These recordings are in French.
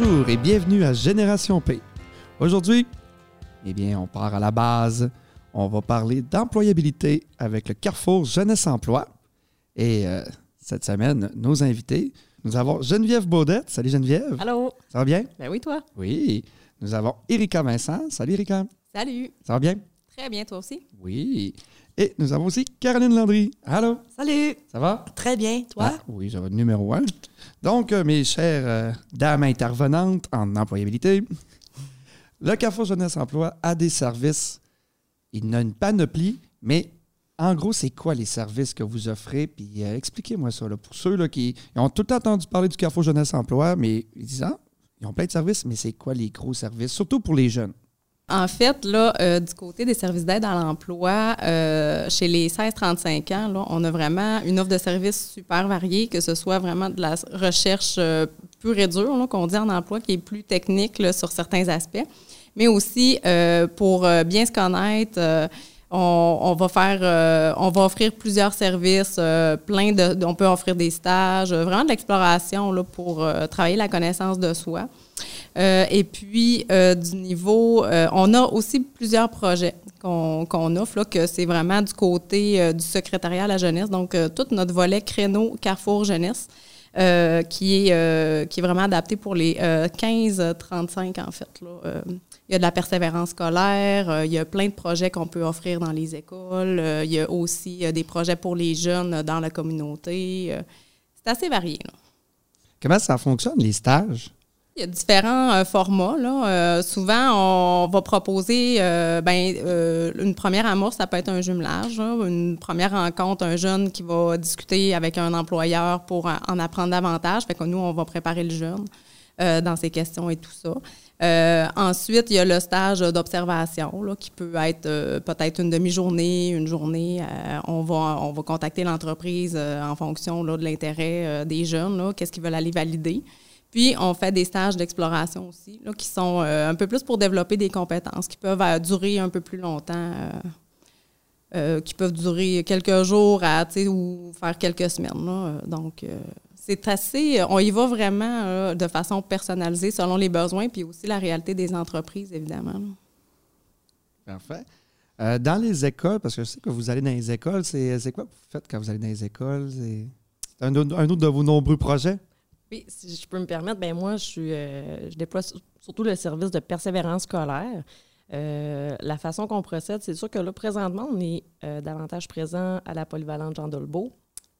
Bonjour et bienvenue à Génération P. Aujourd'hui, eh bien, on part à la base. On va parler d'employabilité avec le Carrefour Jeunesse Emploi. Et euh, cette semaine, nos invités, nous avons Geneviève Baudette. Salut Geneviève. Allô. Ça va bien? Ben oui, toi? Oui. Nous avons Erika Vincent. Salut Erika. Salut. Ça va bien? Très bien, toi aussi. Oui. Et nous avons aussi Caroline Landry. Allô? Salut. Ça va? Très bien, toi? Ah, oui, ça va numéro un. Donc, euh, mes chères euh, dames intervenantes en employabilité, le Carrefour Jeunesse Emploi a des services. Il a une panoplie, mais en gros, c'est quoi les services que vous offrez? Puis euh, expliquez-moi ça. là, pour ceux là, qui ont tout entendu parler du Carrefour Jeunesse Emploi, mais ils disent Ah, ils ont plein de services, mais c'est quoi les gros services? Surtout pour les jeunes. En fait, là, euh, du côté des services d'aide à l'emploi, euh, chez les 16-35 ans, là, on a vraiment une offre de services super variée, que ce soit vraiment de la recherche euh, pure et dure, qu'on dit en emploi, qui est plus technique là, sur certains aspects, mais aussi pour bien se connaître. on, va faire, on va offrir plusieurs services, plein de, on peut offrir des stages, vraiment de l'exploration là, pour travailler la connaissance de soi. Euh, et puis, euh, du niveau, euh, on a aussi plusieurs projets qu'on offre, là, que c'est vraiment du côté du secrétariat à la jeunesse. Donc, tout notre volet créneau Carrefour Jeunesse, qui, est, qui est vraiment adapté pour les 15-35, en fait. Il y a de la persévérance scolaire, il y a plein de projets qu'on peut offrir dans les écoles. il y a aussi des projets pour les jeunes dans la communauté. c'est assez varié. Comment ça fonctionne, les stages? Il y a différents euh, formats. Euh, souvent, on va proposer euh, ben, une première amorce, ça peut être un jumelage, là, une première rencontre, un jeune qui va discuter avec un employeur pour en en apprendre davantage. Fait que nous, on va préparer le jeune dans ses questions et tout ça. Ensuite, il y a le stage d'observation qui peut être peut-être une demi-journée, une journée. On, va, on va contacter l'entreprise en fonction de l'intérêt des jeunes, qu'est-ce qu'ils veulent aller valider. Puis, on fait des stages d'exploration aussi, là, qui sont euh, un peu plus pour développer des compétences, qui peuvent euh, durer un peu plus longtemps, euh, qui peuvent durer quelques jours à, ou faire quelques semaines. là. Donc, c'est assez, on y va vraiment de façon personnalisée selon les besoins, puis aussi la réalité des entreprises, évidemment. Parfait. Dans les écoles, parce que je sais que vous allez dans les écoles, c'est quoi que vous faites quand vous allez dans les écoles? C'est un, un autre de vos nombreux projets? Oui, si je peux me permettre, ben moi, je, euh, déploie sur- surtout le service de persévérance scolaire. Euh, la façon qu'on procède, c'est sûr que là, présentement, on est euh, davantage présent à la polyvalente Jean Dolbeau,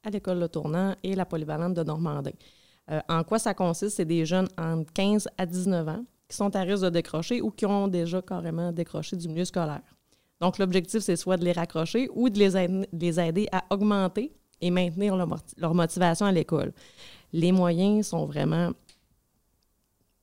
à l'école Le Tournant et la polyvalente de Normandin. En quoi ça consiste? C'est des jeunes entre 15 à 19 ans qui sont à risque de décrocher ou qui ont déjà carrément décroché du milieu scolaire. Donc, l'objectif, c'est soit de les raccrocher ou de les aider, à augmenter et maintenir leur, leur motivation à l'école. Les moyens sont vraiment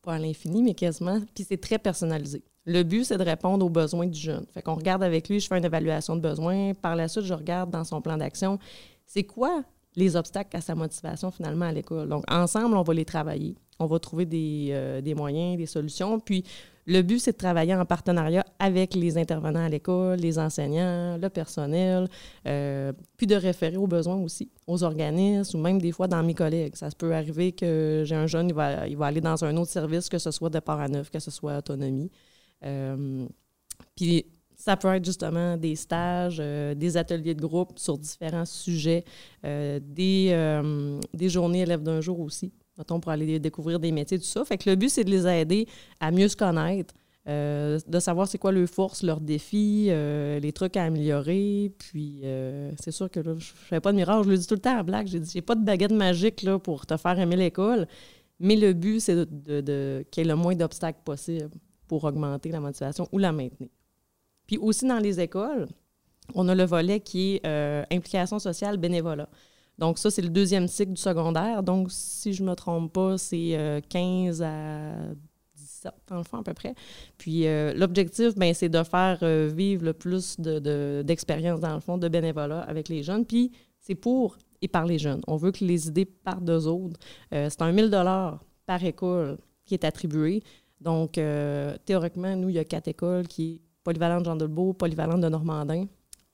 pas à l'infini, mais quasiment, puis c'est très personnalisé. Le but, c'est de répondre aux besoins du jeune. Fait qu'on regarde avec lui, je fais une évaluation de besoins. Par la suite, je regarde dans son plan d'action, c'est quoi les obstacles à sa motivation finalement à l'école? Donc, ensemble, on va les travailler. On va trouver des, euh, des moyens, des solutions. Puis, le but, c'est de travailler en partenariat avec les intervenants à l'école, les enseignants, le personnel, euh, puis de référer aux besoins aussi, aux organismes ou même des fois dans mes collègues. Ça peut arriver que j'ai un jeune, il va, il va aller dans un autre service, que ce soit de part à neuf, que ce soit autonomie. Euh, puis ça peut être justement des stages, euh, des ateliers de groupe sur différents sujets, des, des journées élèves d'un jour aussi, mettons, pour aller découvrir des métiers, tout ça. Fait que le but, c'est de les aider à mieux se connaître, euh, de savoir c'est quoi leurs forces, leurs défis, euh, les trucs à améliorer. Puis euh, c'est sûr que là, je ne fais pas de miracle, je le dis tout le temps à blague, j'ai dit, pas de baguette magique là, pour te faire aimer l'école, mais le but, c'est de, qu'il y ait le moins d'obstacles possible pour augmenter la motivation ou la maintenir. Puis aussi dans les écoles, on a le volet qui est implication sociale bénévolat. Donc ça, c'est le deuxième cycle du secondaire. Donc, si je ne me trompe pas, c'est euh, 15 à 17 dans le fond à peu près. Puis euh, l'objectif, ben, c'est de faire euh, vivre le plus de- de- dans le fond, de bénévolat avec les jeunes. Puis c'est pour et par les jeunes. On veut que les idées partent d'eux autres. Euh, c'est un 1000 par école qui est attribué. Donc, euh, théoriquement, nous, il y a quatre écoles qui est Polyvalente Jean Delbeau, Polyvalente de Normandin,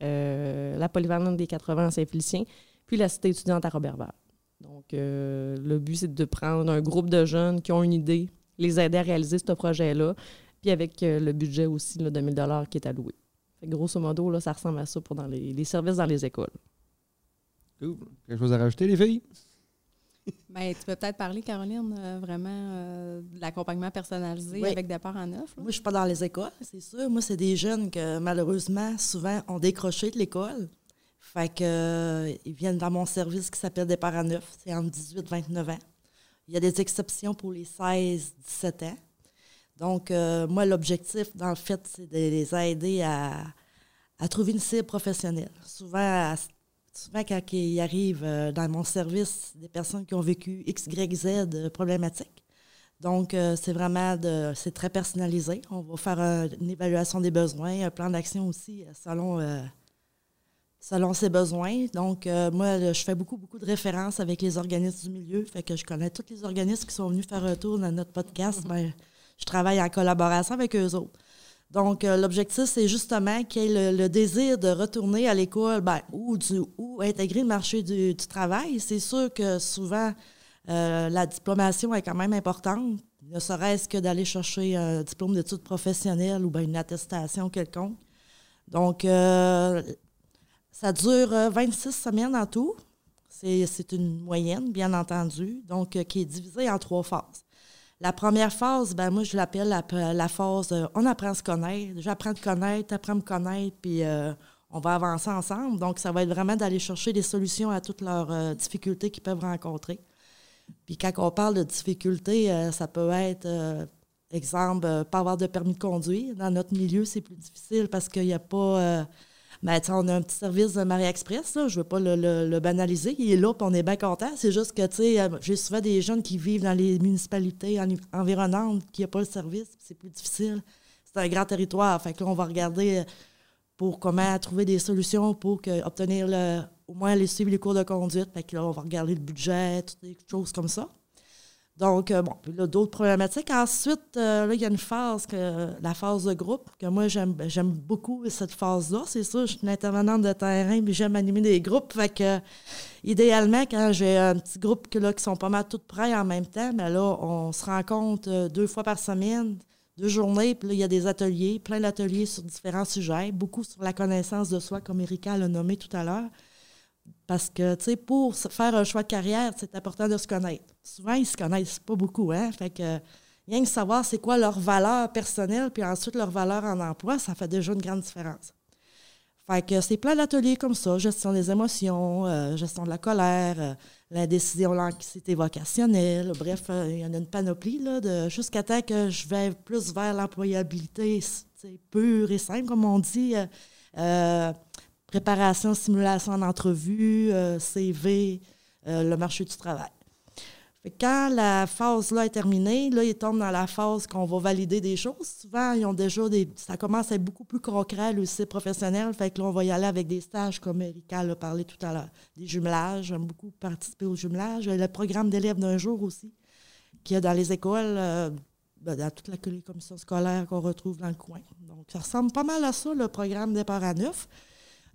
euh, la Polyvalente des 80 à Saint-Félicien, puis la Cité étudiante à Robertval. Donc, euh, le but, c'est de prendre un groupe de jeunes qui ont une idée, les aider à réaliser ce projet-là, puis avec euh, le budget aussi là, de 1000 qui est alloué. Fait que grosso modo, là, ça ressemble à ça pour dans les, les services dans les écoles. Cool. Quelque chose à rajouter, les filles? Ben, tu peux peut-être parler, Caroline, euh, vraiment euh, de l'accompagnement personnalisé Oui. avec départ en neuf. là. Moi, je suis pas dans les écoles, c'est sûr. Moi, c'est des jeunes que, malheureusement, souvent, ont décroché de l'école. Fait que, euh, ils viennent dans mon service qui s'appelle Départ à neuf. C'est entre 18 et 29 ans. Il y a des exceptions pour les 16-17 ans. Donc, euh, moi, l'objectif, dans le fait, c'est de les aider à, à trouver une cible professionnelle. Souvent, souvent quand ils arrivent euh, dans mon service, des personnes qui ont vécu X, Y, Z problématiques. Donc, c'est vraiment c'est très personnalisé. On va faire un- une évaluation des besoins, un plan d'action aussi selon, selon ses besoins. Donc, euh, moi, là, je fais beaucoup, beaucoup de références avec les organismes du milieu. Fait que je connais tous les organismes qui sont venus faire un tour dans notre podcast. Ben, je travaille en collaboration avec eux autres. Donc, euh, l'objectif, c'est justement qu'il y ait le, le désir de retourner à l'école ben, ou, du, ou intégrer le marché du, du travail. C'est sûr que souvent, euh, la diplomation est quand même importante, ne serait-ce que d'aller chercher un diplôme d'études professionnelles ou bien une attestation quelconque. Donc, euh, ça dure euh, 26 semaines en tout. C'est une moyenne, bien entendu, donc euh, qui est divisée en trois phases. La première phase, ben moi, je l'appelle la, phase euh, on apprend à se connaître. J'apprends à te connaître, apprends à me connaître, puis euh, on va avancer ensemble. Donc, ça va être vraiment d'aller chercher des solutions à toutes leurs euh, difficultés qu'ils peuvent rencontrer. Puis quand on parle de difficultés, euh, ça peut être, euh, exemple, euh, pas avoir de permis de conduire. Dans notre milieu, c'est plus difficile parce qu'il n'y a pas... ben, on a un petit service de Marie Express, là, je ne veux pas le, le- banaliser. Il est là, on est bien content. C'est juste que, tu sais, euh, j'ai souvent des jeunes qui vivent dans les municipalités en- environnantes qui n'ont pas le service, c'est plus difficile. C'est un grand territoire. Fait que là, on va regarder euh, pour comment trouver des solutions pour que, obtenir le, au moins les suivre les cours de conduite. Fait que là, on va regarder le budget, toutes des choses comme ça. Donc, euh, bon, puis là, d'autres problématiques. Ensuite, euh, là, il y a une phase, que, la phase de groupe, que moi, j'aime j'aime beaucoup cette phase-là. C'est sûr, je suis une intervenante de terrain, puis j'aime animer des groupes. Fait que, idéalement, quand j'ai un petit groupe que, là, qui sont pas mal tous prêts en même temps, mais là, on se rencontre euh, deux fois par semaine, deux journées, puis là, il y a des ateliers, plein d'ateliers sur différents sujets, beaucoup sur la connaissance de soi, comme Erika l'a nommé tout à l'heure. Parce que, tu sais, pour faire un choix de carrière, c'est important de se connaître. Souvent, ils se connaissent pas beaucoup, hein? Fait que, rien que savoir c'est quoi leur valeur personnelle, puis ensuite leur valeur en emploi, ça fait déjà une grande différence. Fait que c'est plein d'ateliers comme ça, gestion des émotions, euh, gestion de la colère, euh, l'indécision, l'anxiété vocationnelle, bref, euh, il y en a une panoplie, là, de, jusqu'à temps que je vais plus vers l'employabilité, pure et simple, comme on dit. Préparation, simulation en entrevue, euh, CV, euh, le marché du travail. Fait quand la phase là est terminée, là, ils tombent dans la phase qu'on va valider des choses. Souvent, ils ont déjà des. Ça commence à être beaucoup plus concret, le site professionnel. Fait que là, on va y aller avec des stages, comme Erika l'a parlé tout à l'heure. Des jumelages. J'aime beaucoup participer aux jumelages. Le programme d'élèves d'un jour aussi, qu'il y a dans les écoles, euh, ben, dans toute la commission scolaire qu'on retrouve dans le coin. Donc, ça ressemble pas mal à ça, le programme départ à neuf.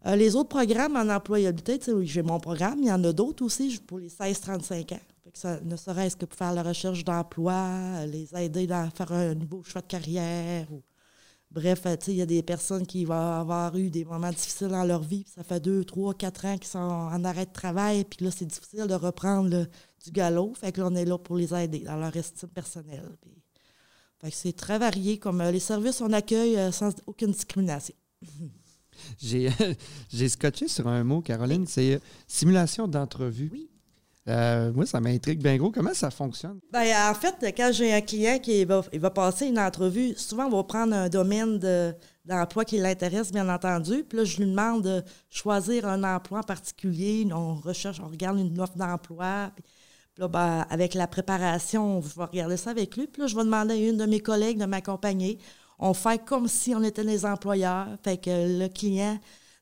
Euh, les autres programmes en employabilité, j'ai mon programme, il y en a d'autres aussi pour les 16-35 ans. Ça, ne serait-ce que pour faire la recherche d'emploi, euh, les aider à faire un nouveau choix de carrière. Bref, euh, il y a des personnes qui vont avoir eu des moments difficiles dans leur vie, ça fait deux, trois, quatre ans qu'ils sont en arrêt de travail, puis là, c'est difficile de reprendre du galop. Fait que là, on est là pour les aider dans leur estime personnelle. Fait que c'est très varié. Comme les services, on accueille sans aucune discrimination. J'ai j'ai scotché sur un mot, Caroline, c'est euh, simulation d'entrevue. Oui. Euh, moi, ça m'intrigue bien gros. Comment ça fonctionne? Ben, en fait, quand j'ai un client qui va, il va passer une entrevue, souvent, on va prendre un domaine de- d'emploi qui l'intéresse, bien entendu. Puis là, je lui demande de choisir un emploi en particulier. On recherche, on regarde une offre d'emploi. Puis, puis là, ben, avec la préparation, on va regarder ça avec lui. Puis là, je vais demander à une de mes collègues de m'accompagner. On fait comme si on était les employeurs. Fait que le client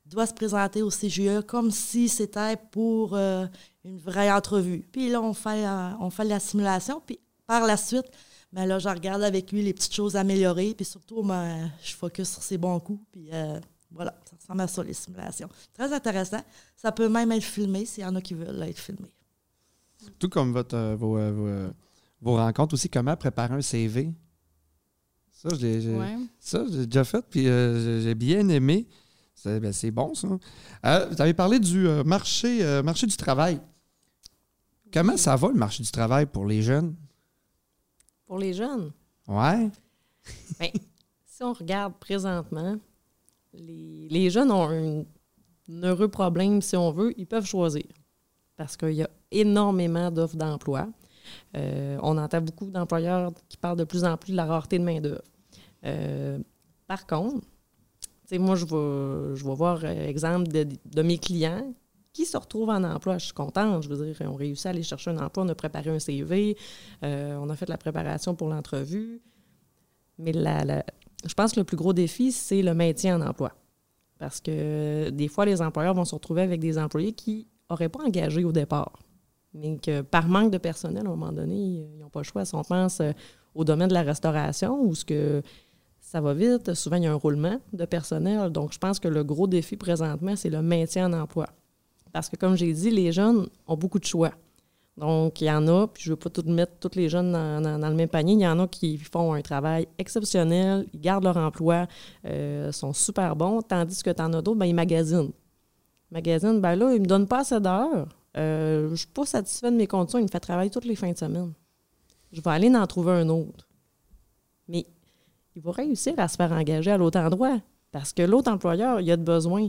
doit se présenter au CGE comme si c'était pour euh, une vraie entrevue. Puis là, on fait, euh, on fait la simulation. Puis par la suite, ben là, je regarde avec lui les petites choses à améliorer. Puis surtout, ben, je focus sur ses bons coups. Puis euh, voilà, ça ressemble à ça, les simulations. Très intéressant. Ça peut même être filmé s'il y en a qui veulent être filmés. Tout comme votre, vos, vos rencontres aussi, comment préparer un CV. Ça, je l'ai j'ai- Ouais. ça, j'ai déjà fait, puis euh, j'ai- bien aimé. C'est ben, c'est bon, ça. Euh, vous avez parlé du euh, marché, euh, marché du travail. Comment ça va, le marché du travail pour les jeunes? Pour les jeunes, Ouais. si on regarde présentement, les, les jeunes ont un, un heureux problème, si on veut, ils peuvent choisir. Parce qu'il y a énormément d'offres d'emploi. Euh, on entend beaucoup d'employeurs qui parlent de plus en plus de la rareté de main-d'œuvre. Euh, par contre, moi, je vais, voir euh, exemple de, mes clients qui se retrouvent en emploi. Je suis contente. Je veux dire, on réussit à aller chercher un emploi, on a préparé un CV, euh, on a fait la préparation pour l'entrevue. Mais la- je pense que le plus gros défi, c'est le maintien en emploi. Parce que des fois, les employeurs vont se retrouver avec des employés qui n'auraient pas engagé au départ. Mais que par manque de personnel, à un moment donné, ils n'ont pas le choix. Si on pense au domaine de la restauration, où ce que ça va vite, souvent il y a un roulement de personnel. Donc, je pense que le gros défi présentement, c'est le maintien en emploi. Parce que, comme j'ai dit, les jeunes ont beaucoup de choix. Donc, il y en a, puis je ne veux pas tout mettre tous les jeunes dans, le même panier. Il y en a qui font un travail exceptionnel, ils gardent leur emploi, euh, sont super bons, tandis que tu en as d'autres, ben, ils magasinent. Magasinent, ben là, ils ne me donnent pas assez d'heures. Euh, je ne suis pas satisfait de mes conditions, ils me font travailler toutes les fins de semaine. Je vais aller en trouver un autre. Mais il va réussir à se faire engager à l'autre endroit parce que l'autre employeur, il a de besoin.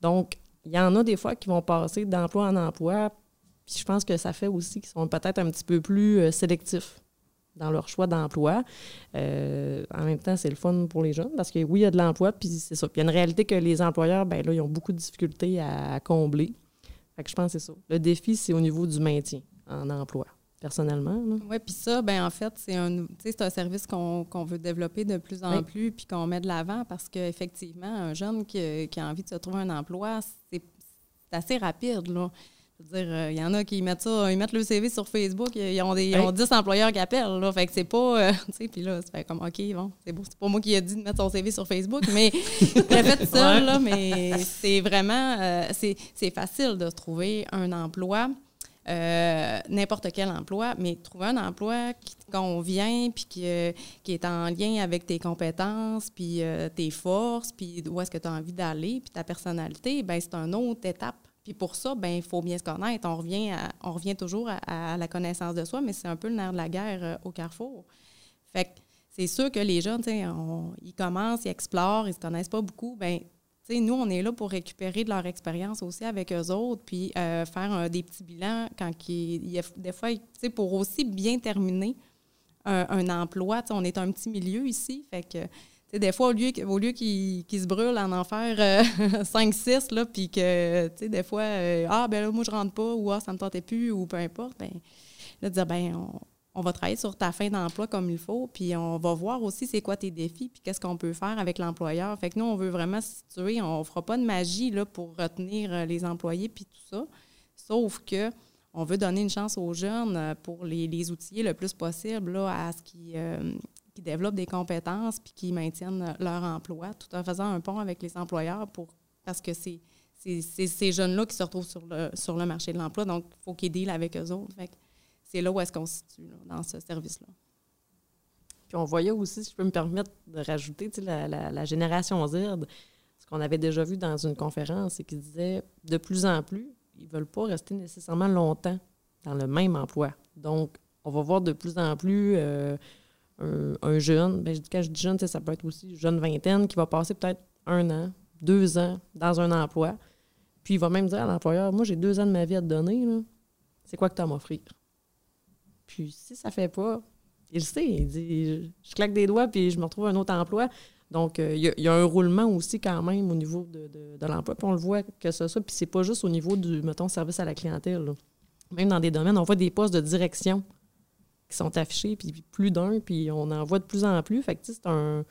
Donc, il y en a des fois qui vont passer d'emploi en emploi puis je pense que ça fait aussi qu'ils sont peut-être un petit peu plus euh, sélectifs dans leur choix d'emploi. Euh, en même temps, c'est le fun pour les jeunes parce que oui, il y a de l'emploi, puis c'est ça. Puis il y a une réalité que les employeurs, ben là, ils ont beaucoup de difficultés à, combler. Fait que je pense que c'est ça. Le défi, c'est au niveau du maintien en emploi, personnellement. Oui, puis ça, ben en fait, c'est un, un service qu'on veut développer de plus en Oui. plus, puis qu'on met de l'avant parce qu'effectivement, un jeune qui, qui a envie de se trouver un emploi, c'est assez rapide, là. Je veux dire, euh, il y en a qui mettent ça, ils mettent le CV sur Facebook, ils ont, des, ils ont Oui. 10 employeurs qui appellent, là. Fait que c'est pas, euh, tu sais, puis là, c'est comme, OK, bon, c'est beau, c'est pas moi qui ai dit de mettre son CV sur Facebook, mais fait Ouais. là, mais c'est vraiment, euh, c'est c'est facile de trouver un emploi euh, n'importe quel emploi, mais trouver un emploi qui te convient, puis qui, qui est en lien avec tes compétences, puis euh, tes forces, puis où est-ce que tu as envie d'aller, puis ta personnalité, ben c'est une autre étape. Puis pour ça, ben il faut bien se connaître. On revient, on revient toujours à, la connaissance de soi, mais c'est un peu le nerf de la guerre euh, au carrefour. Fait que c'est sûr que les jeunes, on- ils commencent, ils explorent, ils se connaissent pas beaucoup. Ben, nous, on est là pour récupérer de leur expérience aussi avec eux autres, puis euh, faire des petits bilans quand a des fois, pour aussi bien terminer un, emploi. On est un petit milieu ici, fait que, des fois, au lieu, lieu qu'ils se brûlent en en faire 5-6, là, puis que, des fois, euh, ah, ben là, moi, je rentre pas, ou ah, ça me tentait plus, ou peu importe, ben là, dire, ben on, on va travailler sur ta fin d'emploi comme il faut, puis on va voir aussi c'est quoi tes défis, puis qu'est-ce qu'on peut faire avec l'employeur. Fait que nous, on veut vraiment se situer, on fera pas de magie pour retenir euh, les employés, puis tout ça, sauf que on veut donner une chance aux jeunes euh, pour les, les outiller le plus possible là, à ce qu'ils euh, développent des compétences puis qu'ils maintiennent leur emploi, tout en faisant un pont avec les employeurs pour parce que c'est ces jeunes-là qui se retrouvent sur le, marché de l'emploi, donc il faut qu'ils dealent avec eux autres. C'est là où est-ce qu'on se situe dans ce service-là. Puis on voyait aussi, si je peux me permettre de rajouter, la, génération Z, ce qu'on avait déjà vu dans une conférence, c'est qu'ils disaient de plus en plus, ils ne veulent pas rester nécessairement longtemps dans le même emploi. Donc, on va voir de plus en plus euh, un, un jeune, ben, quand je dis jeune, ça peut être aussi jeune vingtaine qui va passer peut-être un an, deux ans dans un emploi. Puis il va même dire à l'employeur, moi j'ai deux ans de ma vie à te donner, là. c'est quoi que tu as à m'offrir? Puis si ça fait pas, il le sait, il dit, je, claque des doigts puis je me retrouve un autre emploi. Donc, euh, il y, a- il y a un roulement aussi quand même au niveau de, de- de l'emploi. Puis on le voit que c'est ça. Puis c'est pas juste au niveau du, mettons, service à la clientèle. là. Même dans des domaines, on voit des postes de direction qui sont affichés, puis plus d'un, puis on en voit de plus en plus. Fait que c'est un,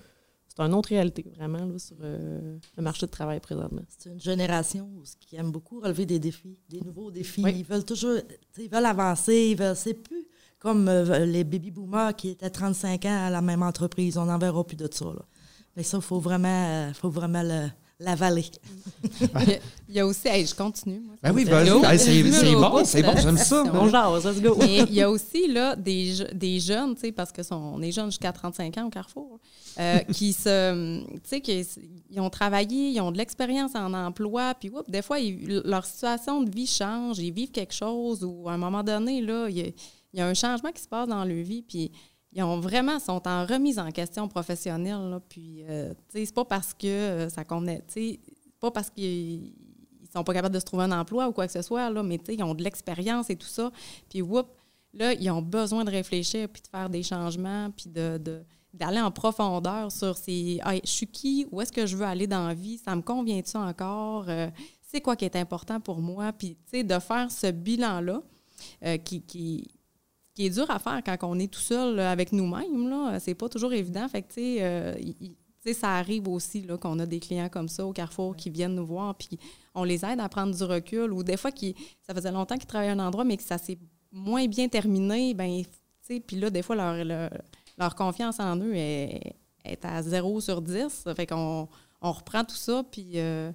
c'est une autre réalité, vraiment, là, sur euh, le marché de travail présentement. C'est une génération qui aime beaucoup relever des défis, des nouveaux défis. Oui. Ils veulent toujours, ils veulent avancer, ils veulent, c'est plus comme euh, les baby boomers qui étaient 35 ans à la même entreprise. On n'en verra plus de ça. Là. Mais ça, il faut vraiment, euh, faut vraiment le- l'avaler. il y a aussi, hey, je continue. Moi, Ben oui. Hey, c'est- bon, c'est bon, j'aime ça. On jase, let's go. Mais il y a aussi là, des, je- des jeunes, tu sais, parce que on est jeunes jusqu'à 35 ans au Carrefour, euh, qui se, tu sais, qui ils ont travaillé, ils ont de l'expérience en emploi, puis oups, des fois, ils- leur situation de vie change, ils vivent quelque chose, ou à un moment donné, là, il y a, il y a un changement qui se passe dans leur vie, puis ils ont vraiment sont en remise en question professionnelle, là, puis, euh, tu sais, c'est pas parce que euh, ça convenait, tu sais, pas parce qu'ils ils sont pas capables de se trouver un emploi ou quoi que ce soit, là, mais tu sais, ils ont de l'expérience et tout ça. Puis, whoop, là, ils ont besoin de réfléchir, puis de faire des changements, puis de, d'aller en profondeur sur ces je suis qui, où est-ce que je veux aller dans la vie, ça me convient-tu encore, Euh, c'est quoi qui est important pour moi, puis, tu sais, de faire ce bilan-là qui, qui, qui est dur à faire quand on est tout seul avec nous-mêmes, là. C'est pas toujours évident. Fait que, euh, ça arrive aussi là, qu'on a des clients comme ça au Carrefour qui viennent nous voir, puis on les aide à prendre du recul, ou des fois, qui, ça faisait longtemps qu'ils travaillaient à un endroit, mais que ça s'est moins bien terminé, ben, puis là, des fois, leur, leur, confiance en eux est, est à 0 sur 10. Fait qu'on on reprend tout ça, puis euh,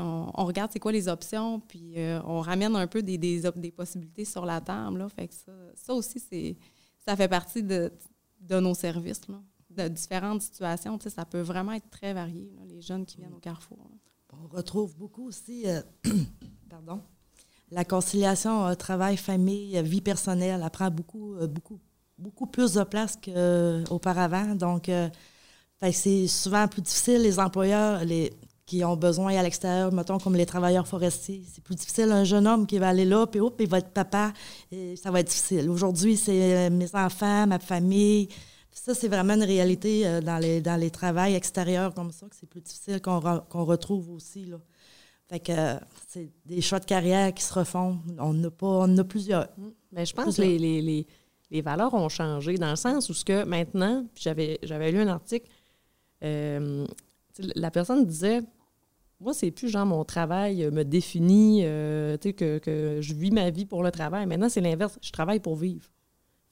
on, regarde c'est quoi les options, puis euh, on ramène un peu des, possibilités sur la table. Là. Fait que ça, aussi, ça fait partie de, nos services. De différentes situations, ça peut vraiment être très varié, les jeunes qui viennent au Carrefour. On retrouve beaucoup aussi, euh, pardon, la conciliation euh, travail-famille, vie personnelle, elle prend beaucoup, plus de place qu'auparavant. Donc, c'est souvent plus difficile. Les employeurs les, qui ont besoin à l'extérieur, mettons comme les travailleurs forestiers, c'est plus difficile. Un jeune homme qui va aller là, puis hop, il va être papa, et ça va être difficile. Aujourd'hui, c'est euh, mes enfants, ma famille. Ça, c'est vraiment une réalité euh, dans les, dans les travails extérieurs comme ça, que c'est plus difficile qu'on re- qu'on retrouve aussi. Là. Fait que euh, c'est des choix de carrière qui se refont. On en a pas, on a plusieurs. Mais je pense que les, les, les, les valeurs ont changé dans le sens où ce que maintenant, j'avais j'avais lu un article, euh, la personne disait moi, c'est plus genre mon travail me définit, euh, tu sais, que, que je vis ma vie pour le travail. Maintenant, c'est l'inverse. Je travaille pour vivre.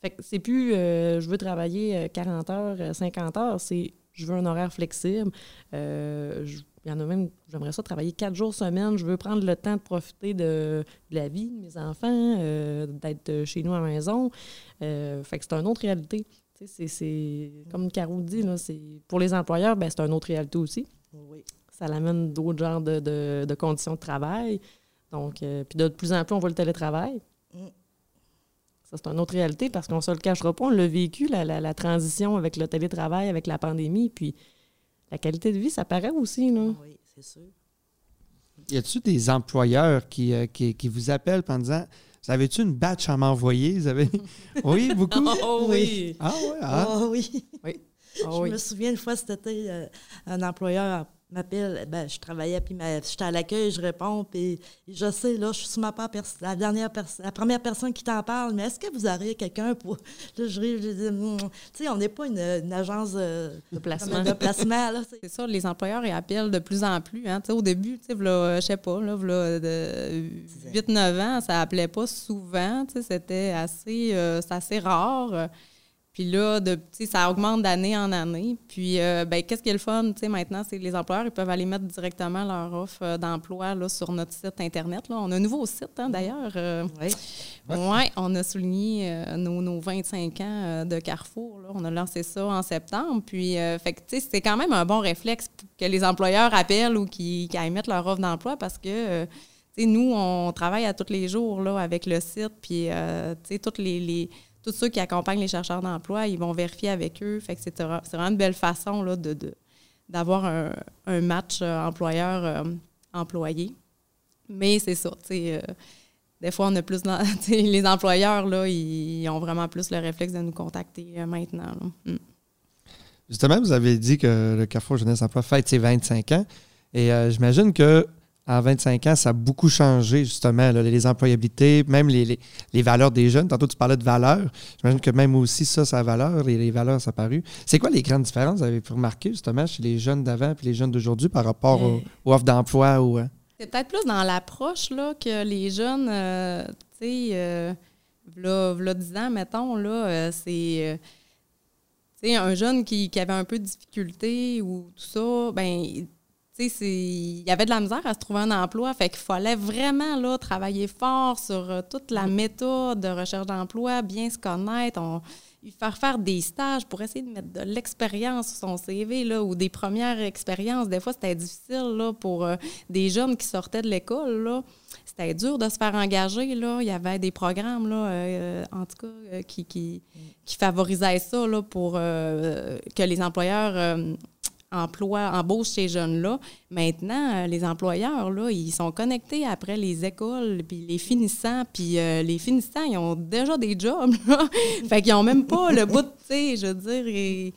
Fait que c'est plus euh, je veux travailler euh, 40 heures, euh, 50 heures, c'est je veux un horaire flexible. Euh, il y en a même, j'aimerais ça travailler quatre jours semaine. Je veux prendre le temps de profiter de, la vie de mes enfants, euh, d'être chez nous à la maison. Euh, fait que c'est une autre réalité. C'est- c'est comme Caro dit, là, c'est pour les employeurs, ben, c'est une autre réalité aussi. Oui. Ça l'amène d'autres genres de, de- de conditions de travail. Donc, euh, puis de plus en plus, on voit le télétravail. Mm. Ça, c'est une autre réalité parce qu'on ne se le cachera pas. On l'a vécu, la, la- la transition avec le télétravail, avec la pandémie. Puis la qualité de vie, ça paraît aussi. Là. Oui, c'est sûr. Y a-tu des employeurs qui, euh, qui, qui vous appellent en disant Vous avez-tu une batch à m'envoyer? Vous avez... Oui, beaucoup. Oh oui! Ah, ouais. Ah. Ah oui. Ah je oui. me souviens une fois cet été, euh, un employeur m'appelle, ben, je travaillais, puis ma- j'étais à l'accueil, je réponds, puis je sais, là, je suis sûrement pas pers- la dernière personne, la première personne qui t'en parle, mais est-ce que vous aurez quelqu'un pour... Là, je je dis, Hmm, tu sais, on n'est pas une, une agence euh, Le placement. de placement, là. c'est- ça, les employeurs ils appellent de plus en plus. Hein. Tu sais, Au début, tu sais, euh, je sais pas, là, v'là de 8-9 ans, ça appelait pas souvent. tu sais, C'était assez, euh, c'est assez rare. Puis là, de, ça augmente d'année en année. Puis, euh, ben, qu'est-ce qui est le fun tu sais, maintenant, c'est que les employeurs ils peuvent aller mettre directement leur offre euh, d'emploi là, sur notre site Internet. Là. On a un nouveau site, hein, d'ailleurs. euh, Oui. on a souligné euh, nos, nos 25 ans de Carrefour. là. On a lancé ça en septembre. Puis, fait que, tu sais, c'est quand même un bon réflexe que les employeurs appellent ou qu'ils qu'ils émettent leur offre d'emploi parce que, tu sais, nous, on travaille à tous les jours là, avec le site. Puis, tu sais, toutes les, les- tous ceux qui accompagnent les chercheurs d'emploi, ils vont vérifier avec eux. Fait que c'est vra- c'est vraiment une belle façon de, d'avoir un, un match euh, employeur-employé. Mais c'est ça, euh, des fois, on a plus. les employeurs, là, ils ont vraiment plus le réflexe de nous contacter euh, maintenant. Mm. Justement, vous avez dit que le Carrefour Jeunesse Emploi fête ses 25 ans. Et euh, j'imagine que en 25 ans, ça a beaucoup changé, justement, là, les employabilités, même les, les- les valeurs des jeunes. Tantôt, tu parlais de valeurs. J'imagine que même aussi, ça, ça a valeur, les, les valeurs, ça a paru. C'est quoi les grandes différences, vous avez pu remarquer, justement, chez les jeunes d'avant et les jeunes d'aujourd'hui par rapport Euh, aux, aux offres d'emploi ou. euh? C'est peut-être plus dans l'approche là, que les jeunes, euh, tu sais, euh, v'là, v'là 10 ans, mettons, là, euh, c'est. un jeune qui, qui avait un peu de difficulté ou tout ça, ben il y avait de la misère à se trouver un emploi. Fait qu'il fallait vraiment là, travailler fort sur euh, toute la méthode de recherche d'emploi, bien se connaître, on, faire faire des stages pour essayer de mettre de l'expérience sur son CV là, ou des premières expériences. Des fois, c'était difficile là, pour euh, des jeunes qui sortaient de l'école. C'était dur de se faire engager. Là. Il y avait des programmes, là, euh, en tout cas, qui, qui, qui, favorisaient ça là, pour que les employeurs emploi, embauche ces jeunes-là. Maintenant, euh, les employeurs, là, ils sont connectés après les écoles, puis les finissants, puis euh, les finissants, ils ont déjà des jobs, fait qu'ils n'ont même pas le bout de, tu sais, je veux dire,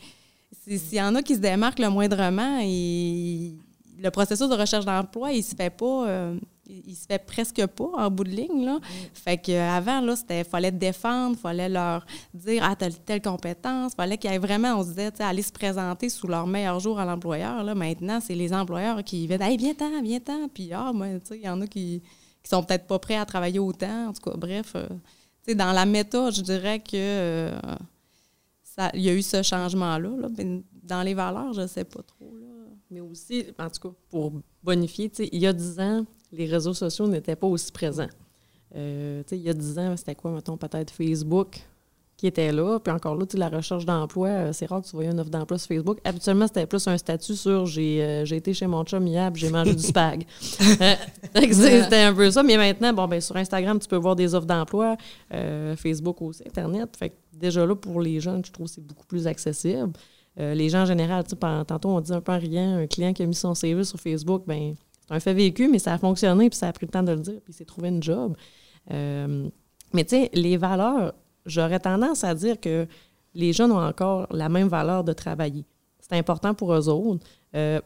s'il y en a qui se démarquent le moindrement, le processus de recherche d'emploi, il se fait pas... Euh, il se fait presque pas en bout de ligne. Là. Fait qu'avant, là, c'était fallait défendre, fallait leur dire Ah, t'as telle compétence, fallait qu'il y ait vraiment, on se disait, aller se présenter sous leur meilleur jour à l'employeur. Là. Maintenant, c'est les employeurs qui viennent Hey, viens-t'en, viens-t'en. Puis ah, moi, tu sais, il y en a qui, qui sont peut-être pas prêts à travailler autant. En tout cas, bref. Euh, tu sais, dans la méthode, je dirais que euh, ça, il y a eu ce changement-là. Là. Dans les valeurs, je sais pas trop. Là. Mais aussi, en tout cas, pour bonifier, tu sais, il y a dix ans, les réseaux sociaux n'étaient pas aussi présents. Euh, il y a 10 ans, c'était quoi, mettons, peut-être Facebook qui était là. Puis encore là, la recherche d'emploi, euh, c'est rare que tu voyais une offre d'emploi sur Facebook. Habituellement, c'était plus un statut sur j'ai euh, été chez mon chum hier j'ai mangé du spag. c'était un peu ça. Mais maintenant, bon, ben, sur Instagram, tu peux voir des offres d'emploi. Facebook aussi, Internet. Fait que déjà là, pour les jeunes, je trouve que c'est beaucoup plus accessible. les gens en général, tantôt, on dit un peu rien, un client qui a mis son CV sur Facebook, ben un fait vécu, mais ça a fonctionné, puis ça a pris le temps de le dire, puis il s'est trouvé une job. Euh, mais tu sais, les valeurs, j'aurais tendance à dire que les jeunes ont encore la même valeur de travailler. C'est important pour eux autres. Euh,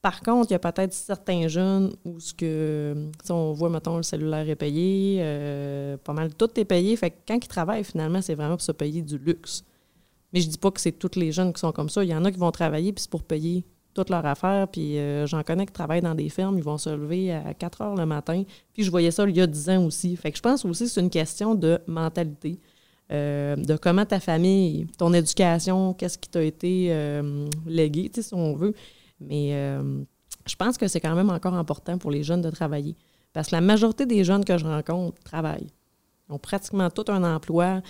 par contre, il y a peut-être certains jeunes où ce que, si on voit, mettons, le cellulaire est payé, euh, pas mal, tout est payé. Fait que quand ils travaillent, finalement, c'est vraiment pour se payer du luxe. Mais je dis pas que c'est tous les jeunes qui sont comme ça. Il y en a qui vont travailler, puis c'est pour payer toute leur affaire. Puis euh, j'en connais qui travaillent dans des fermes, ils vont se lever à 4 heures le matin. Puis je voyais ça il y a 10 ans aussi. Fait que je pense aussi que c'est une question de mentalité. Euh, de comment ta famille, ton éducation, qu'est-ce qui t'a été euh, légué, si on veut. Mais je pense que c'est quand même encore important pour les jeunes de travailler. Parce que la majorité des jeunes que je rencontre travaillent. Ils ont pratiquement tout un emploi.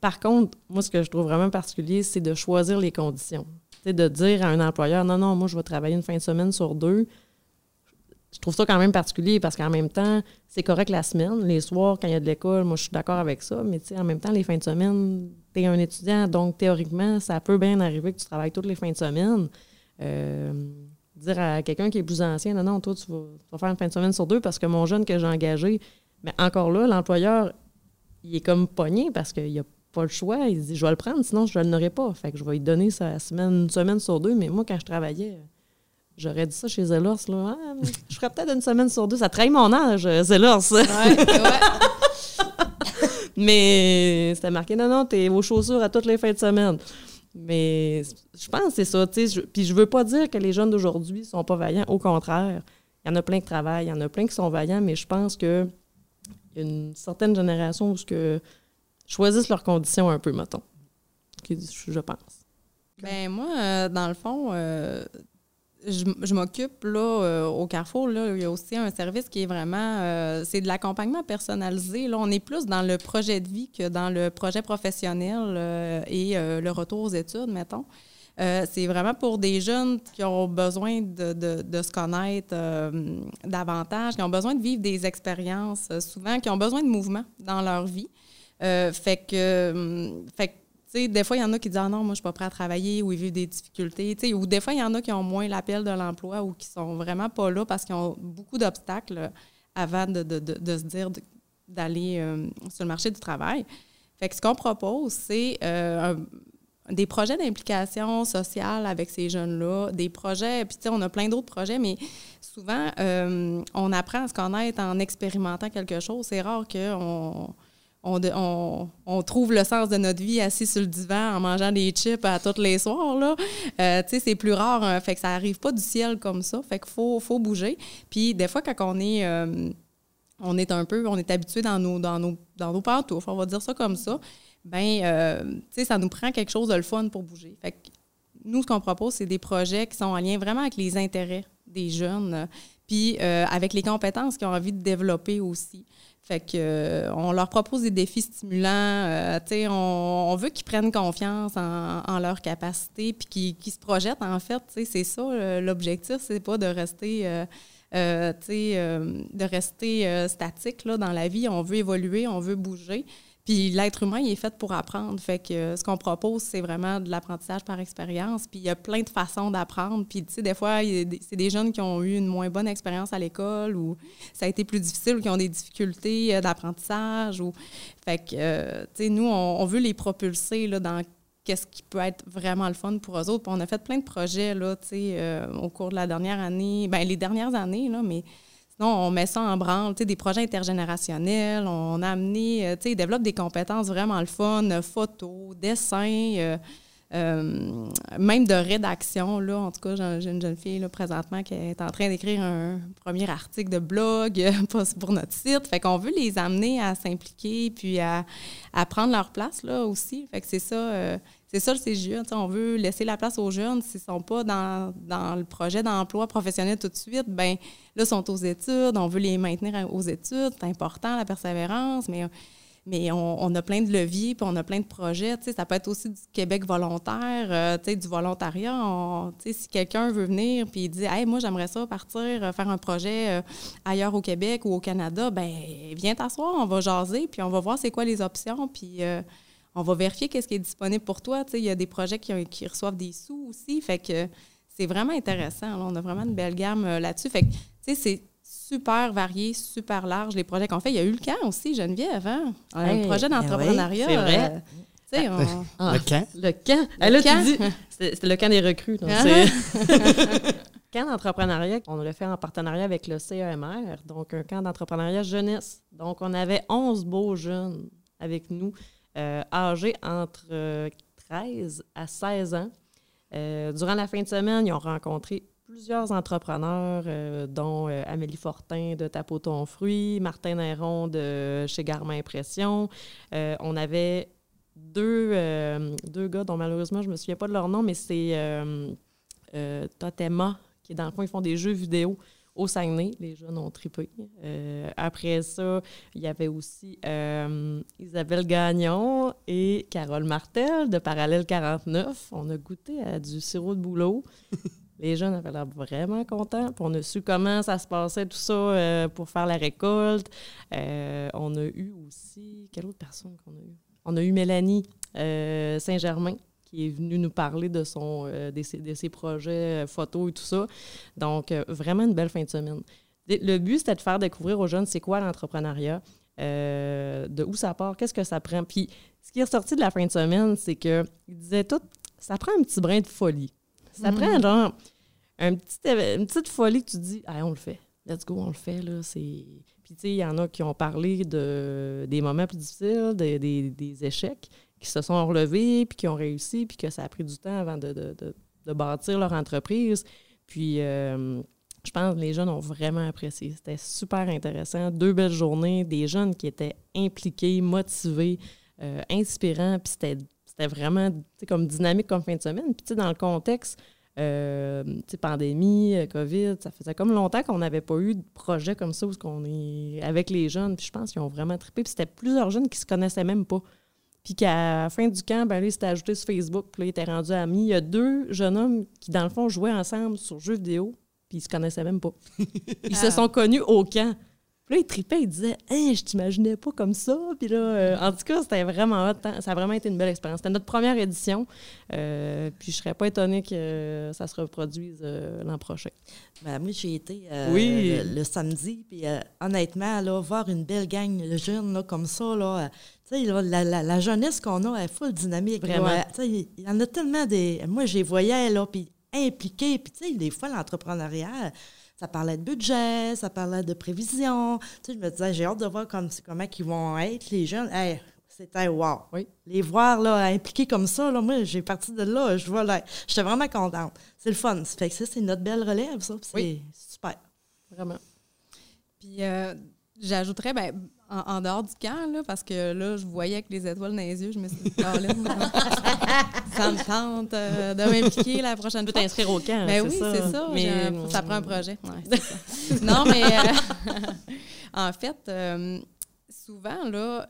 par contre, moi, ce que je trouve vraiment particulier, c'est de choisir les conditions de dire à un employeur non, non, moi, je vais travailler une fin de semaine sur deux, je trouve ça quand même particulier parce qu'en même temps, c'est correct la semaine. Les soirs, quand il y a de l'école, moi, je suis d'accord avec ça. Mais en même temps, les fins de semaine, tu es un étudiant, donc théoriquement, ça peut bien arriver que tu travailles toutes les fins de semaine. Euh, dire à quelqu'un qui est plus ancien, non, non, toi, tu vas, faire une fin de semaine sur deux parce que mon jeune que j'ai engagé, mais encore là, l'employeur, il est comme pogné parce qu'il a pas le choix. Il dit Je vais le prendre, sinon je ne l'aurai pas. Fait que je vais lui donner sa semaine, une semaine sur deux. Mais moi, quand je travaillais, j'aurais dit ça chez Zellers. Là, ah, je ferais peut-être une semaine sur deux. Ça trahit mon âge. Ouais, mais c'était marqué Non, non, t'es aux chaussures à toutes les fins de semaine. Mais je pense que c'est ça. Je, puis je veux pas dire que les jeunes d'aujourd'hui sont pas vaillants. Au contraire, il y en a plein qui travaillent, il y en a plein qui sont vaillants, mais je pense que y a une certaine génération où ce que choisissent leurs conditions un peu, mettons. Je pense. Ben moi, euh, dans le fond, euh, je, m'occupe là euh, au Carrefour. Là, il y a aussi un service qui est vraiment, c'est de l'accompagnement personnalisé. Là, on est plus dans le projet de vie que dans le projet professionnel et le retour aux études, mettons. c'est vraiment pour des jeunes qui ont besoin de, de se connaître davantage, qui ont besoin de vivre des expériences, souvent qui ont besoin de mouvement dans leur vie. Euh, fait que, hum, fait tu sais, des fois, il y en a qui disent ah non, moi, je suis pas prêt à travailler ou ils vivent des difficultés. Tu sais, ou des fois, il y en a qui ont moins l'appel de l'emploi ou qui sont vraiment pas là parce qu'ils ont beaucoup d'obstacles avant de, se dire d'aller euh, sur le marché du travail. Fait que ce qu'on propose, c'est euh, des projets d'implication sociale avec ces jeunes-là, des projets, puis tu sais, on a plein d'autres projets, mais souvent, on apprend à se connaître en expérimentant quelque chose. C'est rare qu'on on, trouve le sens de notre vie assis sur le divan en mangeant des chips à tous les soirs. Là. Euh, c'est plus rare. Hein, fait que ça arrive pas du ciel comme ça. Fait qu'il faut, faut bouger. Puis des fois, quand on est, euh, on est un peu, on est habitué dans nos, dans, nos, dans nos pantoufles, on va dire ça comme ça, ben, euh, ça nous prend quelque chose de le fun pour bouger. Fait nous, ce qu'on propose, c'est des projets qui sont en lien vraiment avec les intérêts des jeunes, puis avec les compétences qu'ils ont envie de développer aussi. Fait que euh, on leur propose des défis stimulants. Euh, on, veut qu'ils prennent confiance en, leur capacité puis qu'ils se projettent en fait. C'est ça l'objectif, c'est pas de rester euh, de rester statique là, dans la vie. On veut évoluer, on veut bouger. Puis l'être humain, il est fait pour apprendre. Fait que euh, ce qu'on propose, c'est vraiment de l'apprentissage par expérience. Puis il y a plein de façons d'apprendre. Puis tu sais, des fois, c'est des jeunes qui ont eu une moins bonne expérience à l'école ou ça a été plus difficile ou qui ont des difficultés euh, d'apprentissage. Ou... Fait que, euh, tu sais, nous, on, veut les propulser dans qu'est-ce qui peut être vraiment le fun pour eux autres. On a fait plein de projets là, au cours de la dernière année, ben les dernières années, là, mais non, on met ça en branle, des projets intergénérationnels. On a amené, euh, tu sais, ils développent des compétences vraiment le fun, euh, photo, dessin, euh, même de rédaction. Là, en tout cas, j'ai une jeune fille là, présentement qui est en train d'écrire un premier article de blog pour notre site. Fait qu'on veut les amener à s'impliquer puis à, à, prendre leur place là aussi. Fait que c'est ça c'est ça le CGE. On veut laisser la place aux jeunes. S'ils ne sont pas dans, le projet d'emploi professionnel tout de suite, ben là, ils sont aux études. On veut les maintenir aux études. C'est important, la persévérance, mais, mais on, a plein de leviers puis on a plein de projets. ça peut être aussi du Québec volontaire, euh, du volontariat. si quelqu'un veut venir puis dit Hey, moi, j'aimerais ça partir euh, faire un projet euh, ailleurs au Québec ou au Canada, ben viens t'asseoir, on va jaser puis on va voir c'est quoi les options. Puis on va vérifier qu'est-ce qui est disponible pour toi. il y a des projets qui, reçoivent des sous aussi. Fait que c'est vraiment intéressant. on a vraiment une belle gamme euh, là-dessus. Fait que, c'est super varié, super large, les projets qu'on fait. Il y a eu le camp aussi, Geneviève, hein? Un projet ben d'entrepreneuriat. c'est vrai. Euh, le camp? Le camp. Le là, camp. c'est le camp des recrues. Donc uh camp d'entrepreneuriat, on l'a fait en partenariat avec le CEMR, donc un camp d'entrepreneuriat jeunesse. Donc, on avait 11 beaux jeunes avec nous âgés entre 13 euh, à 16 ans. Euh, durant la fin de semaine, ils ont rencontré plusieurs entrepreneurs, dont Amélie Fortin de Tapoton Fruits, Martin Néron de chez Garmin Impression. on avait deux, deux gars dont malheureusement je ne me souviens pas de leur nom, mais c'est Totema, qui dans le fond, ils font des jeux vidéo au Saguenay. Les jeunes ont trippé. Euh, après ça, il y avait aussi euh, Isabelle Gagnon et Carole Martel de Parallèle 49. On a goûté à du sirop de boulot. Les jeunes avaient l'air vraiment contents. Puis on a su comment ça se passait, tout ça, euh, pour faire la récolte. on a eu aussi... Quelle autre personne qu'on a eu? On a eu Mélanie Saint-Germain qui est venu nous parler de, son, euh, de, ses, projets euh, photos et tout ça. Donc, euh, vraiment une belle fin de semaine. Le but, c'était de faire découvrir aux jeunes c'est quoi l'entrepreneuriat, de où ça part, qu'est-ce que ça prend? Puis, ce qui est ressorti de la fin de semaine, c'est qu'il disait tout, ça prend un petit brin de folie. Ça mm-hmm. prend genre un petit, une petite folie que tu dis, ah, on le fait. Let's go, on le fait. Là, Puis, tu sais, il y en a qui ont parlé de, des moments plus difficiles, des, des échecs qui se sont relevés, puis qui ont réussi, puis que ça a pris du temps avant de, de, de, bâtir leur entreprise. Puis, euh, je pense que les jeunes ont vraiment apprécié. C'était super intéressant. Deux belles journées, des jeunes qui étaient impliqués, motivés, euh, inspirants, puis c'était, vraiment comme dynamique comme fin de semaine. Puis, dans le contexte, euh, pandémie, COVID, ça faisait comme longtemps qu'on n'avait pas eu de projet comme ça où qu'on est avec les jeunes. Puis je pense qu'ils ont vraiment trippé. Puis c'était plusieurs jeunes qui se connaissaient même pas. Puis qu'à la fin du camp, ben, là, il s'était ajouté sur Facebook, puis là, il était rendu ami. Il y a deux jeunes hommes qui, dans le fond, jouaient ensemble sur jeux vidéo, puis ils se connaissaient même pas. Ils se sont connus au camp. Puis là, il tripait, il disait Hey, je t'imaginais pas comme ça. Puis là, euh, en tout cas, c'était vraiment Ça a vraiment été une belle expérience. C'était notre première édition. Euh, puis je serais pas étonnée que ça se reproduise euh, l'an prochain. Ben, moi, j'ai été oui. le, samedi. Puis honnêtement, là, voir une belle gang de jeunes là, comme ça, là, la, la, jeunesse qu'on a, elle est full dynamique. Il y en a tellement des. Moi, je les voyais, là, puis impliqués. Puis, tu sais, des fois, l'entrepreneuriat, ça parlait de budget, ça parlait de prévision. Tu sais, je me disais, j'ai hâte de voir comme, comment ils vont être, les jeunes. c'était wow. Oui. Les voir là, impliqués comme ça, là, moi, j'ai parti de là, je vois là, j'étais vraiment contente. C'est le fun. Ça fait que ça, c'est notre belle relève, ça. C'est super. Vraiment. Puis, euh, j'ajouterais, ben, en, dehors du camp, là, parce que là, je voyais avec les étoiles dans les yeux, je me suis dit, ça me tente euh, de m'impliquer la prochaine fois. Tu peux t'inscrire au camp, ben oui, c'est ça. Mais ça prend un projet. non, mais en fait, souvent, là,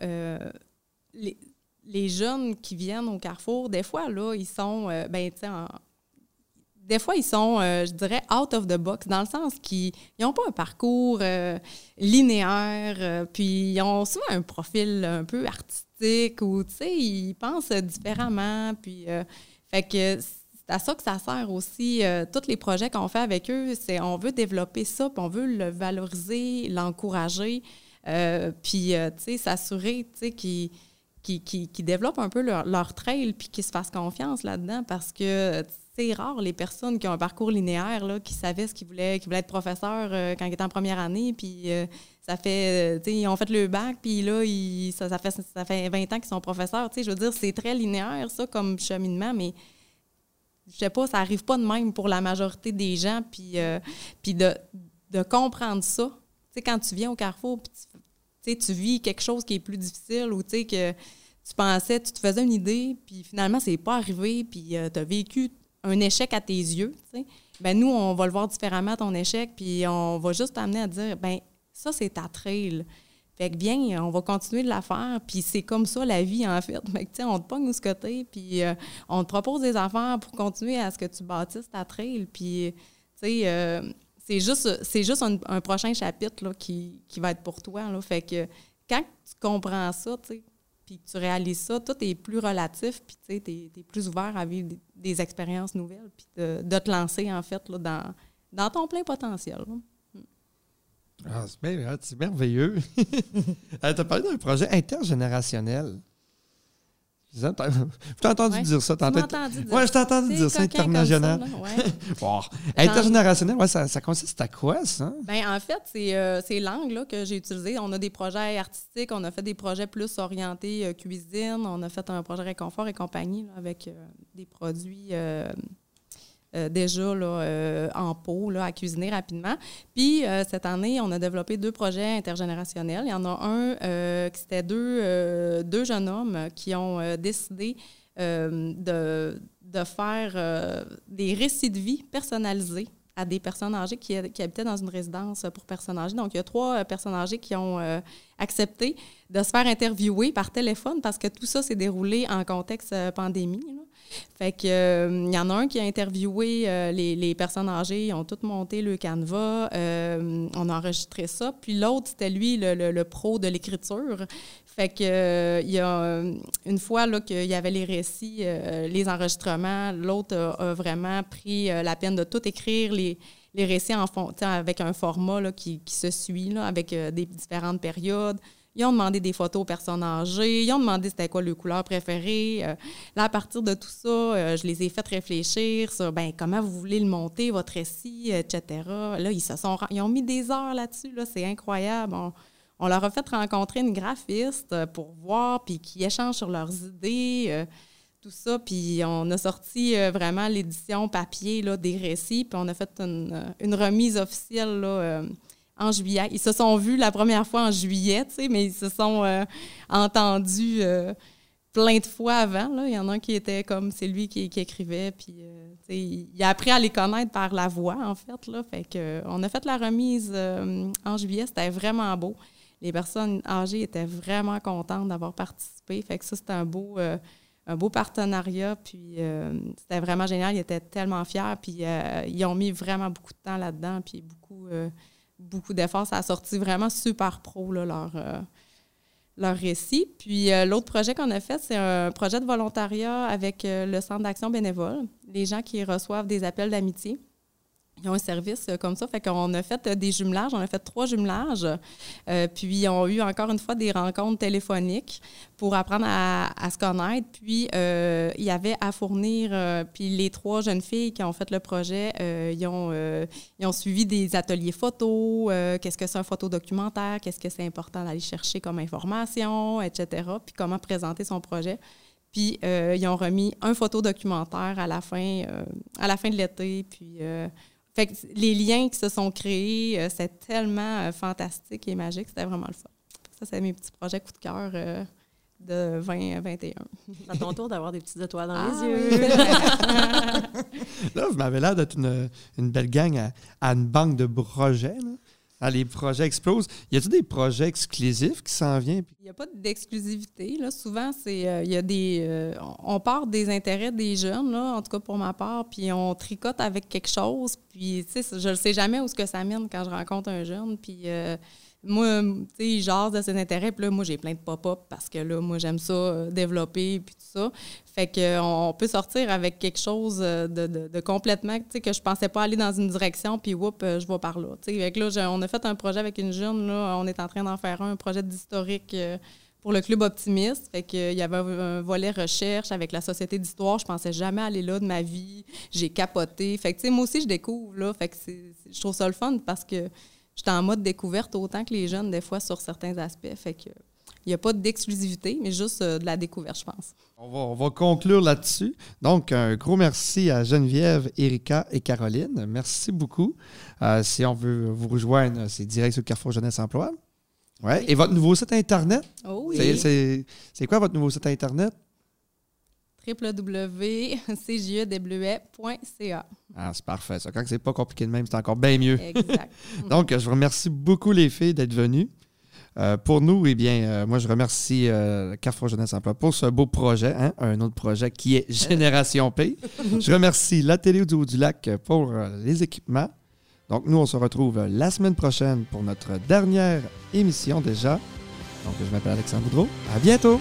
les, les, jeunes qui viennent au Carrefour, des fois, là, ils sont, ben, tu sais, des fois, ils sont, euh, je dirais, out of the box, dans le sens qu'ils n'ont pas un parcours euh, linéaire, euh, puis ils ont souvent un profil un peu artistique, ou, tu sais, ils pensent différemment, puis, fait que c'est à ça que ça sert aussi. tous les projets qu'on fait avec eux, c'est on veut développer ça, puis on veut le valoriser, l'encourager, puis, tu sais, s'assurer, tu sais, qu'ils qui, développent un peu leur, leur trail puis qu'ils se fassent confiance là-dedans parce que c'est rare les personnes qui ont un parcours linéaire, là, qui savaient ce qu'ils voulaient, qui voulaient être professeur euh, quand ils étaient en première année, puis euh, ça fait, euh, tu sais, ils ont fait le bac, puis là, ça, fait, ça fait 20 ans qu'ils sont professeurs, tu sais, je veux dire, c'est très linéaire, ça, comme cheminement, mais je sais pas, ça arrive pas de même pour la majorité des gens, puis, puis de, comprendre ça, tu sais, quand tu viens au Carrefour, puis tu, tu vis quelque chose qui est plus difficile, ou tu sais, que tu pensais, tu te faisais une idée, puis finalement, c'est pas arrivé, puis tu as vécu un échec à tes yeux, ben nous, on va le voir différemment, ton échec, puis on va juste t'amener à dire, ben ça, c'est ta trail. Fait que bien, on va continuer de la faire, puis c'est comme ça la vie, en fait. Fait que, on te pogne de ce côté, puis euh, on te propose des affaires pour continuer à ce que tu bâtisses ta trail, puis, tu sais, euh, c'est juste, c'est juste un, prochain chapitre là, qui, qui, va être pour toi. Là. Fait que quand tu comprends ça, tu sais, puis tu réalises ça, tout est plus relatif, puis tu es, es, plus ouvert à vivre des, expériences nouvelles, puis de, de, te lancer, en fait, là, dans, dans ton plein potentiel. Ah, c'est merveilleux. Euh, tu as parlé d'un projet intergénérationnel. Je t'ai entendu dire ça. entendu dire. Oui, je t'ai entendu dire ça, international. bon. Intergénérationnel, ouais, ça, ça, consiste à quoi, ça? Bien, en fait, c'est euh, l'angle que j'ai utilisé. On a des projets artistiques, on a fait des projets plus orientés euh, cuisine, on a fait un projet réconfort et compagnie avec euh, des produits euh, euh, déjà euh, en pot à cuisiner rapidement. Puis euh, cette année, on a développé deux projets intergénérationnels. Il y en a un qui c'était deux, deux jeunes hommes qui ont décidé de, de, faire des récits de vie personnalisés à des personnes âgées qui, habitaient dans une résidence pour personnes âgées. Donc, il y a trois personnes âgées qui ont accepté de se faire interviewer par téléphone parce que tout ça s'est déroulé en contexte pandémie. Fait que il euh, y en a un qui a interviewé euh, les, personnes âgées, ils ont toutes monté le canevas, euh, on a enregistré ça. Puis l'autre, c'était lui, le, pro de l'écriture. Fait que il y a une fois là qu'il y avait les récits, les enregistrements, l'autre a, vraiment pris la peine de tout écrire les récits avec un format qui, se suit, avec des différentes périodes. Ils ont demandé des photos aux personnes âgées. Ils ont demandé c'était quoi leur couleur préférée. Euh, là, à partir de tout ça, euh, je les ai fait réfléchir sur ben, comment vous voulez le monter, votre récit, etc. Là, ils se sont ils ont mis des heures là-dessus. Là, c'est incroyable. On, leur a fait rencontrer une graphiste pour voir, puis qui échange sur leurs idées. Euh, tout ça, puis on a sorti vraiment l'édition papier là, des récits, puis on a fait une, une remise officielle là, en juillet. Ils se sont vus la première fois en juillet, tu sais, mais ils se sont euh, entendus euh, plein de fois avant. Là. Il y en a un qui était comme, c'est lui qui, écrivait, puis euh, il a appris à les connaître par la voix, en fait. Là. Fait que, on a fait la remise en juillet, c'était vraiment beau. Les personnes âgées étaient vraiment contentes d'avoir participé. Fait que ça, c'était un beau un beau partenariat, puis c'était vraiment génial. Ils étaient tellement fiers, puis ils ont mis vraiment beaucoup de temps là-dedans, puis beaucoup, beaucoup d'efforts. Ça a sorti vraiment super pro, leur, euh, leur récit. Puis euh, l'autre projet qu'on a fait, c'est un projet de volontariat avec euh, le Centre d'action bénévole. Les gens qui reçoivent des appels d'amitié ils ont un service euh, comme ça. Fait qu'on a fait euh, des jumelages, on a fait trois jumelages. Euh, puis, on a eu encore une fois des rencontres téléphoniques pour apprendre à, se connaître. Puis, il y avait à fournir, puis les trois jeunes filles qui ont fait le projet, ils, ont, suivi des ateliers photos, qu'est-ce que c'est un photodocumentaire, qu'est-ce que c'est important d'aller chercher comme information, etc. Puis, comment présenter son projet. Puis, ils ont remis un photodocumentaire à la fin, à la fin de l'été. Puis, fait les liens qui se sont créés, euh, c'est tellement euh, fantastique et magique. C'était vraiment le fun. Ça, c'est mes petits projets coup de cœur euh, de 2021. C'est à ton tour d'avoir des petites étoiles dans Ah, les oui, yeux. Là, vous m'avez l'air d'être une, une belle gang à, à une banque de projets. là. Ah, les projets explosent. Y a-t-il des projets exclusifs qui s'en viennent? Il n'y a pas d'exclusivité. Là. Souvent, c'est euh, y a des. euh, on part des intérêts des jeunes, là, en tout cas pour ma part, puis on tricote avec quelque chose. Puis, je ne sais jamais où ce que ça mène quand je rencontre un jeune. Puis, euh, moi, tu sais, il jase de ses intérêts. Puis là, moi, j'ai plein de pop-up parce que là, moi, j'aime ça euh, développer, puis tout ça. Fait qu'on peut sortir avec quelque chose euh, de, de- complètement, tu sais, que je pensais pas aller dans une direction, puis whoop, euh, je vais par là. Tu sais, Fait que là, on a fait un projet avec une jeune, là, on est en train d'en faire un, un projet d'historique euh, pour le Club Optimiste. Fait que, euh, il y avait un, volet recherche avec la Société d'histoire. Je pensais jamais aller là de ma vie. J'ai capoté. Fait que, tu sais, moi aussi, je découvre, là. Fait que je trouve ça le fun parce que j'étais en mode découverte autant que les jeunes, des fois, sur certains aspects. Fait que, il n'y a pas d'exclusivité, mais juste euh, de la découverte, je pense. On va, on va conclure là-dessus. Donc, un gros merci à Geneviève, Erika et Caroline. Merci beaucoup. Euh, si on veut vous rejoindre, c'est direct sur Carrefour Jeunesse Emploi. Ouais. Et votre nouveau site Internet? Oh C'est c'est quoi votre nouveau site Internet? www.cjedebluet.ca. Ah, c'est parfait. Ça. Quand c'est pas compliqué de même, c'est encore bien mieux. Exact. Donc, je vous remercie beaucoup, les filles, d'être venues. Euh, pour nous, eh bien, euh, moi, je remercie euh, Carrefour Jeunesse Emploi pour ce beau projet, hein, un autre projet qui est Génération P. je remercie la télé du Haut-du-Lac pour euh, les équipements. Donc, nous, on se retrouve la semaine prochaine pour notre dernière émission déjà. Donc, je m'appelle Alexandre Boudreau. À bientôt!